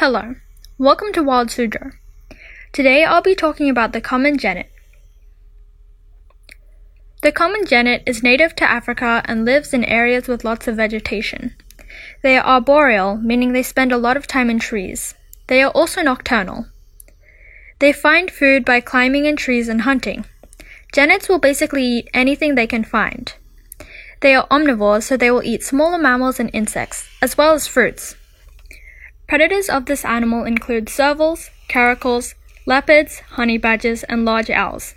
Hello, welcome to Wild Suzhou. Today I'll be talking about the common genet. The common genet is native to Africa and lives in areas with lots of vegetation. They are arboreal, meaning they spend a lot of time in trees. They are also nocturnal. They find food by climbing in trees and hunting. Genets will basically eat anything they can find. They are omnivores, so they will eat smaller mammals and insects, as well as fruits. Predators of this animal include servals, caracals, leopards, honey badgers, and large owls.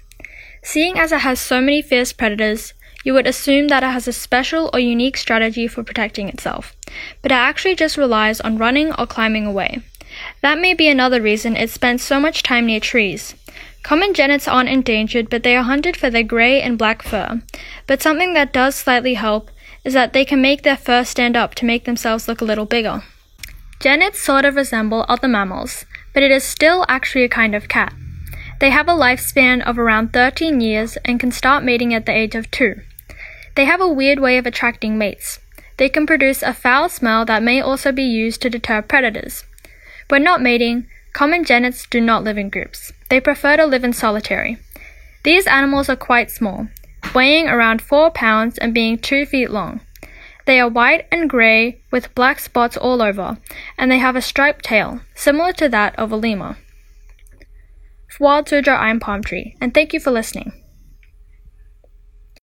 Seeing as it has so many fierce predators, you would assume that it has a special or unique strategy for protecting itself, but it actually just relies on running or climbing away. That may be another reason it spends so much time near trees. Common genets aren't endangered, but they are hunted for their gray and black fur. But something that does slightly help is that they can make their fur stand up to make themselves look a little bigger. Genets sort of resemble other mammals, but it is still actually a kind of cat. They have a lifespan of around 13 years and can start mating at the age of 2. They have a weird way of attracting mates. They can produce a foul smell that may also be used to deter predators. When not mating, common genets do not live in groups. They prefer to live in solitary. These animals are quite small, weighing around 4 pounds and being 2 feet long. They are white and grey with black spots all over, and they have a striped tail, similar to that of a lemur. Wild Suzhou, I am Palm Tree, and thank you for listening.